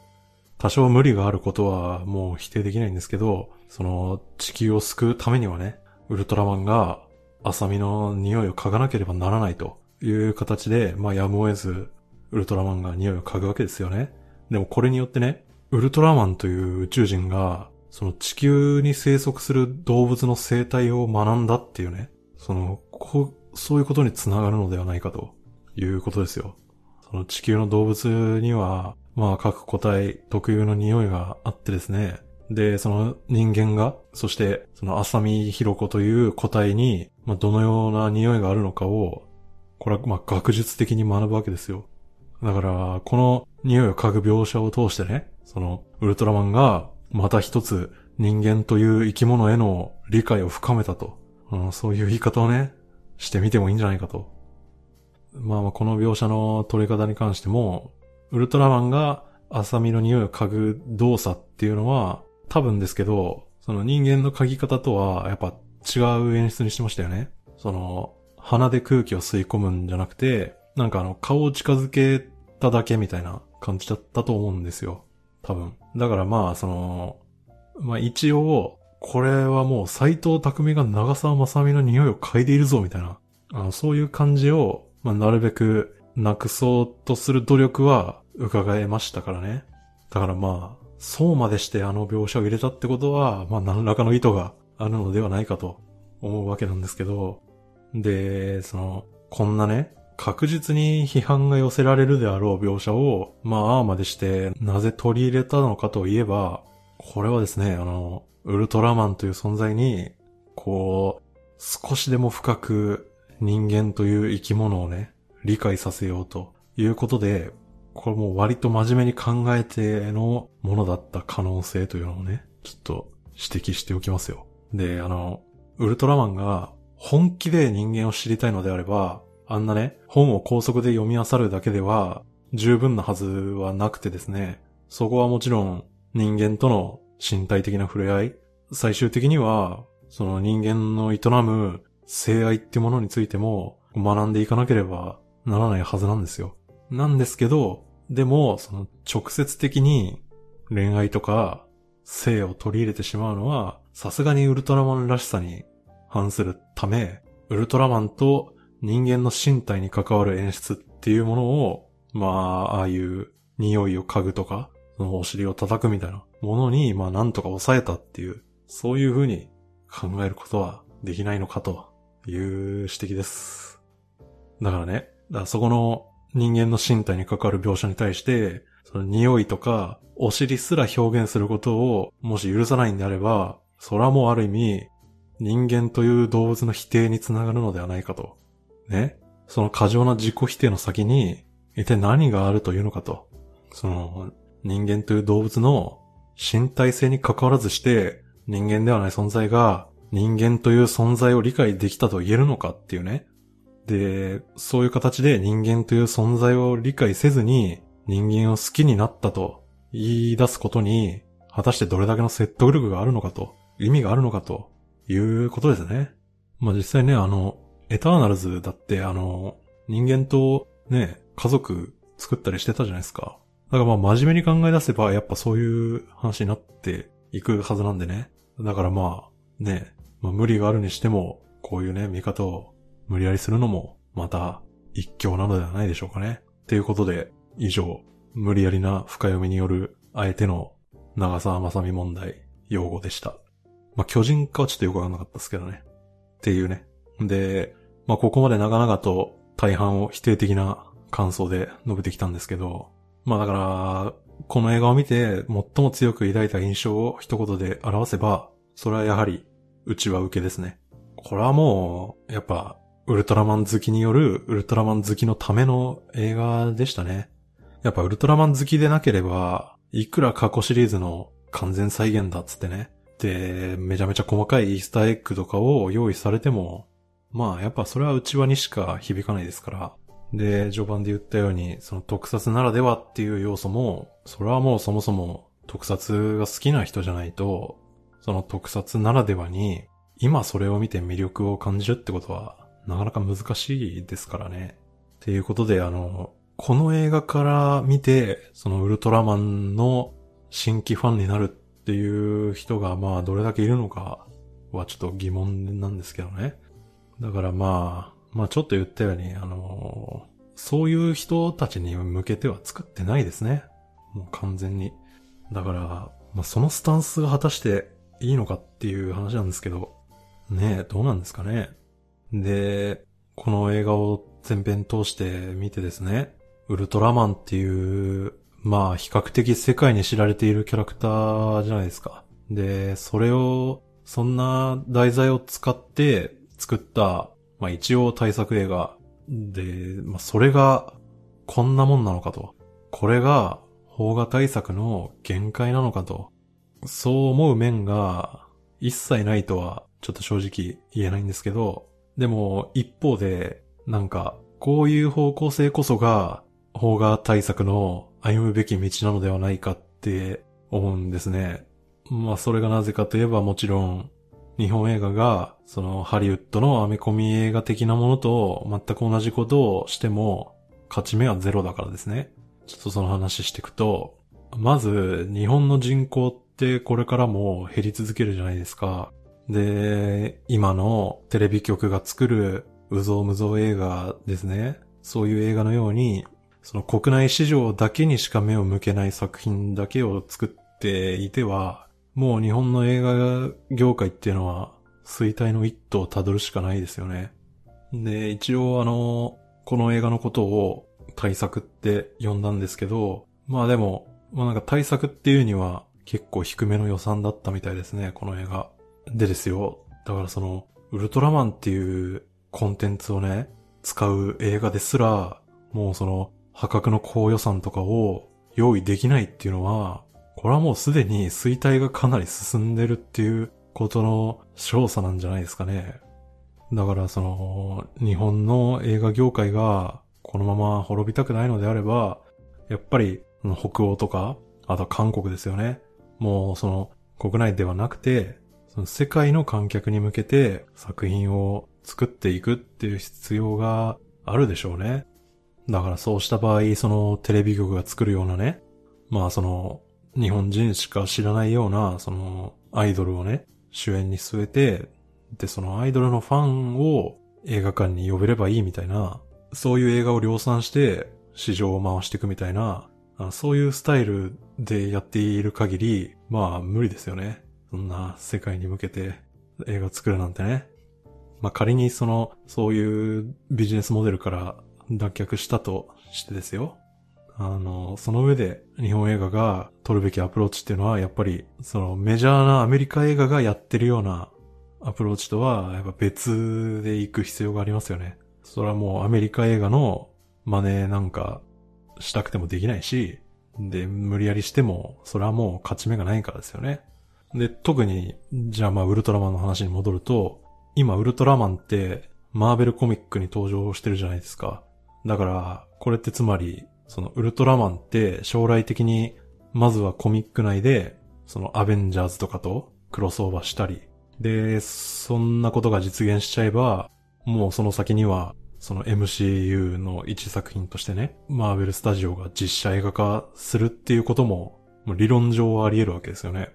多少無理があることはもう否定できないんですけど、その地球を救うためにはね、ウルトラマンがアサミの匂いを嗅がなければならないという形で、まあやむを得ず、ウルトラマンが匂いを嗅ぐわけですよね。でもこれによってね、ウルトラマンという宇宙人が、その地球に生息する動物の生態を学んだっていうね、その、こう、そういうことにつながるのではないかということですよ。その地球の動物には、まあ各個体特有の匂いがあってですね。で、その人間が、そしてその浅見ひろ子という個体に、まあどのような匂いがあるのかを、これはまあ学術的に学ぶわけですよ。だから、この匂いを嗅ぐ描写を通してね、そのウルトラマンがまた一つ人間という生き物への理解を深めたと。うん、そういう言い方をね、してみてもいいんじゃないかと。まあまあこの描写の取り方に関しても、ウルトラマンが浅見の匂いを嗅ぐ動作っていうのは、多分ですけど、その人間の嗅ぎ方とはやっぱ違う演出にしてましたよね。その、鼻で空気を吸い込むんじゃなくて、なんかあの顔を近づけただけみたいな感じだったと思うんですよ。多分。だからまあその、まあ一応、これはもう斎藤匠が長澤まさみの匂いを嗅いでいるぞみたいな、あのそういう感じを、まあ、なるべくなくそうとする努力は伺えましたからね。だからまあ、そうまでしてあの描写を入れたってことは、まあ何らかの意図があるのではないかと思うわけなんですけど、で、その、こんなね、確実に批判が寄せられるであろう描写を、まあ、ああまでして、なぜ取り入れたのかといえば、これはですね、あの、ウルトラマンという存在に、こう、少しでも深く人間という生き物をね、理解させようということで、これも割と真面目に考えてのものだった可能性というのをね、ちょっと指摘しておきますよ。で、あの、ウルトラマンが本気で人間を知りたいのであれば、あんなね、本を高速で読み漁るだけでは十分なはずはなくてですね、そこはもちろん人間との身体的な触れ合い、最終的には、その人間の営む性愛ってものについても学んでいかなければならないはずなんですよ。なんですけど、でも、その直接的に恋愛とか性を取り入れてしまうのは、さすがにウルトラマンらしさに反するため、ウルトラマンと人間の身体に関わる演出っていうものを、まあ、ああいう匂いを嗅ぐとか、そのお尻を叩くみたいなものに、まあなんとか抑えたっていう、そういうふうに考えることはできないのかという指摘です。だからね、だそこの人間の身体に関わる描写に対して、その匂いとか、お尻すら表現することを、もし許さないんであれば、それはもうある意味、人間という動物の否定につながるのではないかと。ねその過剰な自己否定の先に、一体何があるというのかと。その、人間という動物の身体性に関わらずして、人間ではない存在が、人間という存在を理解できたと言えるのかっていうね。で、そういう形で人間という存在を理解せずに、人間を好きになったと言い出すことに、果たしてどれだけの説得力があるのかと、意味があるのかということですね。まあ実際ね、あの、エターナルズだってあの、人間とね、家族作ったりしてたじゃないですか。だからまあ真面目に考え出せば、やっぱそういう話になっていくはずなんでね。だからまあ、ね、まあ無理があるにしても、こういうね、見方を無理やりするのも、また一興なのではないでしょうかね。ということで、以上、無理やりな深読みによる、あえての長澤まさみ問題、用語でした。まあ、巨人化はちょっとよくわかんなかったですけどね。っていうね。で、まあ、ここまで長々と大半を否定的な感想で述べてきたんですけど、まあだから、この映画を見て最も強く抱いた印象を一言で表せば、それはやはり、うちは受けですね。これはもう、やっぱ、ウルトラマン好きによるウルトラマン好きのための映画でしたね。やっぱウルトラマン好きでなければ、いくら過去シリーズの完全再現だっつってね。で、めちゃめちゃ細かいイースターエッグとかを用意されても、まあやっぱそれは内輪にしか響かないですから。で、序盤で言ったように、その特撮ならではっていう要素も、それはもうそもそも特撮が好きな人じゃないと、その特撮ならではに、今それを見て魅力を感じるってことは、なかなか難しいですからね。っていうことで、あの、この映画から見て、そのウルトラマンの新規ファンになるっていう人がまあどれだけいるのかはちょっと疑問なんですけどね。だからまあ、まあちょっと言ったように、あのそういう人たちに向けては作ってないですね。もう完全に。だから、まあそのスタンスが果たしていいのかっていう話なんですけど、ねえ、どうなんですかね。で、この映画を全編通して見てですね、ウルトラマンっていう、まあ比較的世界に知られているキャラクターじゃないですか。で、それを、そんな題材を使って作った、まあ一応対策映画で、まあそれがこんなもんなのかと。これが邦画対策の限界なのかと。そう思う面が一切ないとはちょっと正直言えないんですけど、でも一方でなんかこういう方向性こそが邦画対策の歩むべき道なのではないかって思うんですね。まあそれがなぜかといえばもちろん日本映画がそのハリウッドのアメコミ映画的なものと全く同じことをしても勝ち目はゼロだからですね。ちょっとその話していくと、まず日本の人口ってこれからも減り続けるじゃないですか。で、今のテレビ局が作るうぞうむぞう映画ですね。そういう映画のようにその国内市場だけにしか目を向けない作品だけを作っていては、もう日本の映画業界っていうのは衰退の一途を辿るしかないですよね。で、一応あの、この映画のことを対策って呼んだんですけど、まあでも、まあなんか対策っていうには結構低めの予算だったみたいですね、この映画。でですよ。だからその、ウルトラマンっていうコンテンツをね、使う映画ですら、もうその、破格の高予算とかを用意できないっていうのは、これはもうすでに衰退がかなり進んでるっていうことの少佐なんじゃないですかね。だからその、日本の映画業界がこのまま滅びたくないのであれば、やっぱり北欧とか、あとは韓国ですよね。もうその国内ではなくて、その世界の観客に向けて作品を作っていくっていう必要があるでしょうね。だからそうした場合、そのテレビ局が作るようなね、まあその日本人しか知らないような、そのアイドルをね、主演に据えて、で、そのアイドルのファンを映画館に呼べればいいみたいな、そういう映画を量産して市場を回していくみたいな、そういうスタイルでやっている限り、まあ無理ですよね。そんな世界に向けて映画作るなんてね。まあ仮にその、そういうビジネスモデルから脱却したとしてですよ。あの、その上で日本映画が取るべきアプローチっていうのは、やっぱり、そのメジャーなアメリカ映画がやってるようなアプローチとは、やっぱ別で行く必要がありますよね。それはもうアメリカ映画の真似なんかしたくてもできないし、で、無理やりしても、それはもう勝ち目がないからですよね。で、特に、じゃあまあウルトラマンの話に戻ると、今ウルトラマンってマーベルコミックに登場してるじゃないですか。だから、これってつまり、そのウルトラマンって将来的に、まずはコミック内で、そのアベンジャーズとかとクロスオーバーしたり、で、そんなことが実現しちゃえば、もうその先には、その MCU の一作品としてね、マーベルスタジオが実写映画化するっていうことも、もう理論上はあり得るわけですよね。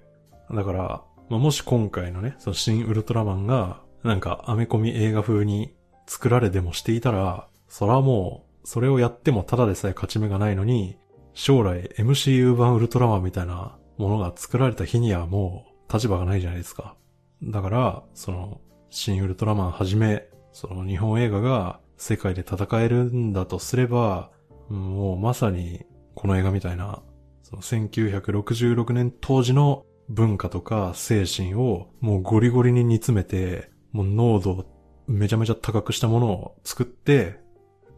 だから、まあ、もし今回のね、その新ウルトラマンが、なんかアメコミ映画風に作られでもしていたら、それはもう、それをやってもただでさえ勝ち目がないのに、将来 MCU 版ウルトラマンみたいなものが作られた日にはもう立場がないじゃないですか。だから、その、新ウルトラマンはじめ、その日本映画が世界で戦えるんだとすれば、もうまさにこの映画みたいな、その1966年当時の文化とか精神をもうゴリゴリに煮詰めて、もう濃度をめちゃめちゃ高くしたものを作って、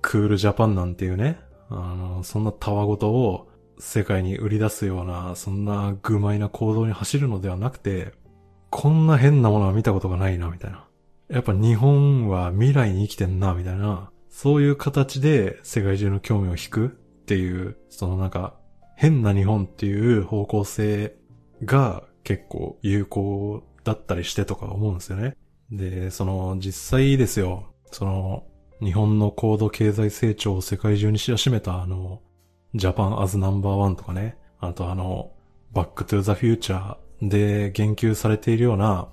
クールジャパンなんていうね、あの、そんなたわごとを世界に売り出すような、そんな愚昧な行動に走るのではなくて、こんな変なものは見たことがないな、みたいな。やっぱ日本は未来に生きてんな、みたいな。そういう形で世界中の興味を引くっていう、そのなんか、変な日本っていう方向性が結構有効だったりしてとか思うんですよね。で、その実際ですよ、その日本の高度経済成長を世界中に知らしめたあの、ジャパンアズナンバーワンとかね、あとあの、バックトゥザフューチャーで言及されているような、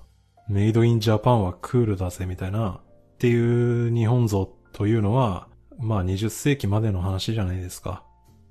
メイドインジャパンはクールだぜみたいな、っていう日本像というのは、まあ20世紀までの話じゃないですか。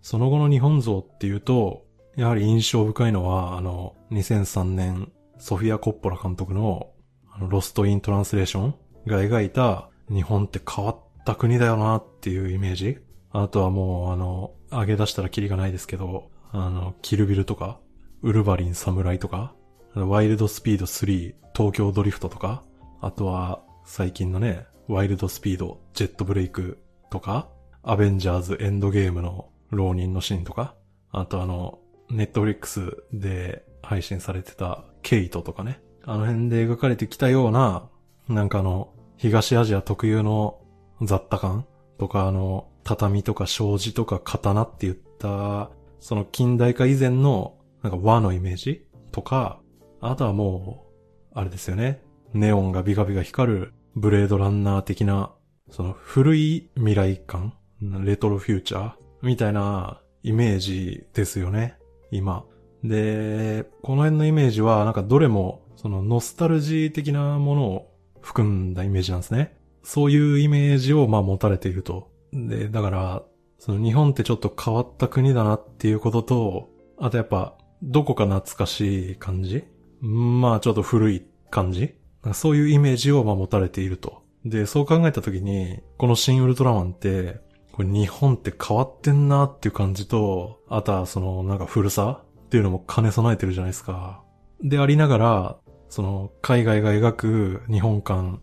その後の日本像っていうと、やはり印象深いのは、あの、2003年、ソフィア・コッポラ監督の、あの、ロスト・イン・トランスレーションが描いた、日本って変わった国だよなっていうイメージ。あとはもう、あの、上げ出したらキリがないですけど、あの、キルビルとか、ウルヴァリン・サムライとか、ワイルド・スピード3、東京ドリフトとか、あとは、最近のね、ワイルド・スピード、ジェットブレイクとか、アベンジャーズ・エンドゲームの浪人のシーンとか、あとあの、ネットフリックスで配信されてたケイトとかね。あの辺で描かれてきたような、なんかあの、東アジア特有の雑多感とかあの、畳とか障子とか刀って言った、その近代化以前の、なんか和のイメージとか、あとはもう、あれですよね。ネオンがビカビカ光るブレードランナー的な、その古い未来感レトロフューチャーみたいなイメージですよね。今。で、この辺のイメージはなんかどれもそのノスタルジー的なものを含んだイメージなんですね。そういうイメージをまあ持たれていると。で、だから、その日本ってちょっと変わった国だなっていうことと、あとやっぱどこか懐かしい感じ？まあちょっと古い感じ？そういうイメージをまあ持たれていると。で、そう考えたときに、この新ウルトラマンって、これ日本って変わってんなっていう感じと、あとはそのなんか古さっていうのも兼ね備えてるじゃないですか。でありながら、その海外が描く日本館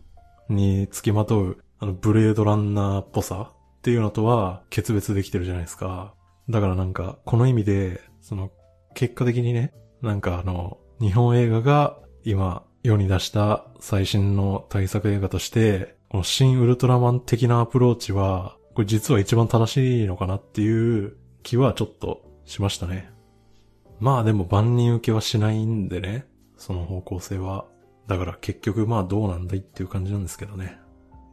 に付きまとうあのブレードランナーっぽさっていうのとは決別できてるじゃないですか。だからなんかこの意味で、その結果的にね、なんかあの日本映画が今世に出した最新の対策映画として、この新ウルトラマン的なアプローチはこれ実は一番正しいのかなっていう気はちょっとしましたね。まあでも万人受けはしないんでね、その方向性は。だから結局まあどうなんだいっていう感じなんですけどね。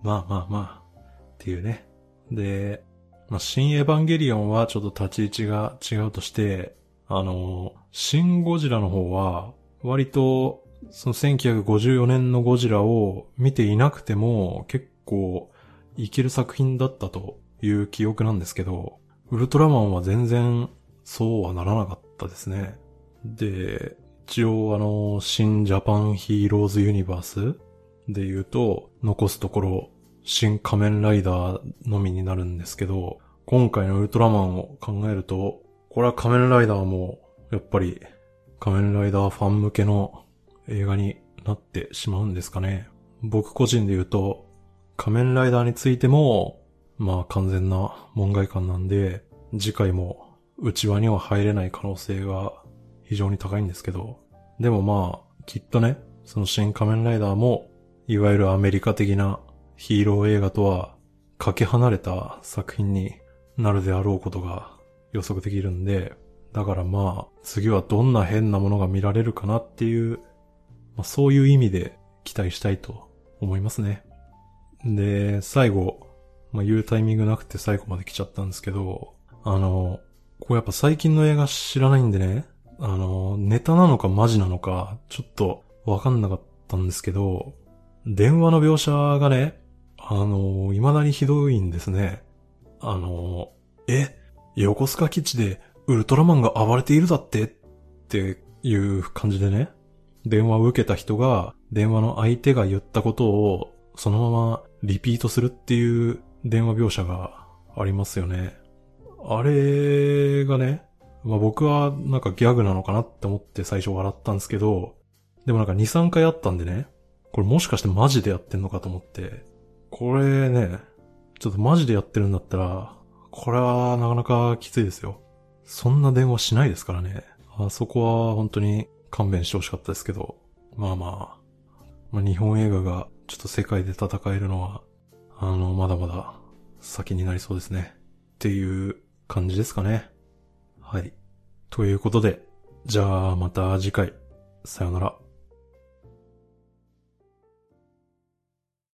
まあまあまあ、っていうね。で、まあ、新エヴァンゲリオンはちょっと立ち位置が違うとして、あの、新ゴジラの方は、割と、その1954年のゴジラを見ていなくても、結構、いける作品だったという記憶なんですけど、ウルトラマンは全然そうはならなかったですね。で、一応あの、新ジャパンヒーローズユニバースで言うと、残すところ、新仮面ライダーのみになるんですけど、今回のウルトラマンを考えると、これは仮面ライダーも、やっぱり、仮面ライダーファン向けの映画になってしまうんですかね。僕個人で言うと、仮面ライダーについても、まあ完全な門外観なんで、次回も内輪には入れない可能性が非常に高いんですけど、でもまあ、きっとね、その新仮面ライダーも、いわゆるアメリカ的なヒーロー映画とは、かけ離れた作品になるであろうことが予測できるんで、だからまあ、次はどんな変なものが見られるかなっていう、まあそういう意味で期待したいと思いますね。で、最後、まあ言うタイミングなくて最後まで来ちゃったんですけど、あの、こうやっぱ最近の映画知らないんでね、あの、ネタなのかマジなのか、ちょっとわかんなかったんですけど、電話の描写がね、あの、未だにひどいんですね。あの、え、横須賀基地でウルトラマンが暴れているだってっていう感じでね、電話を受けた人が電話の相手が言ったことをそのままリピートするっていう電話描写がありますよね。あれがね、まあ僕はなんかギャグなのかなって思って最初笑ったんですけど、でもなんか2、3回あったんでね、これもしかしてマジでやってんのかと思って、これね、ちょっとマジでやってるんだったら、これはなかなかきついですよ。そんな電話しないですからね。あそこは本当に勘弁してほしかったですけど、まあまあ、まあ日本映画がちょっと世界で戦えるのは、あの、まだまだ先になりそうですね。っていう感じですかね。はい。ということで、じゃあまた次回、さよなら。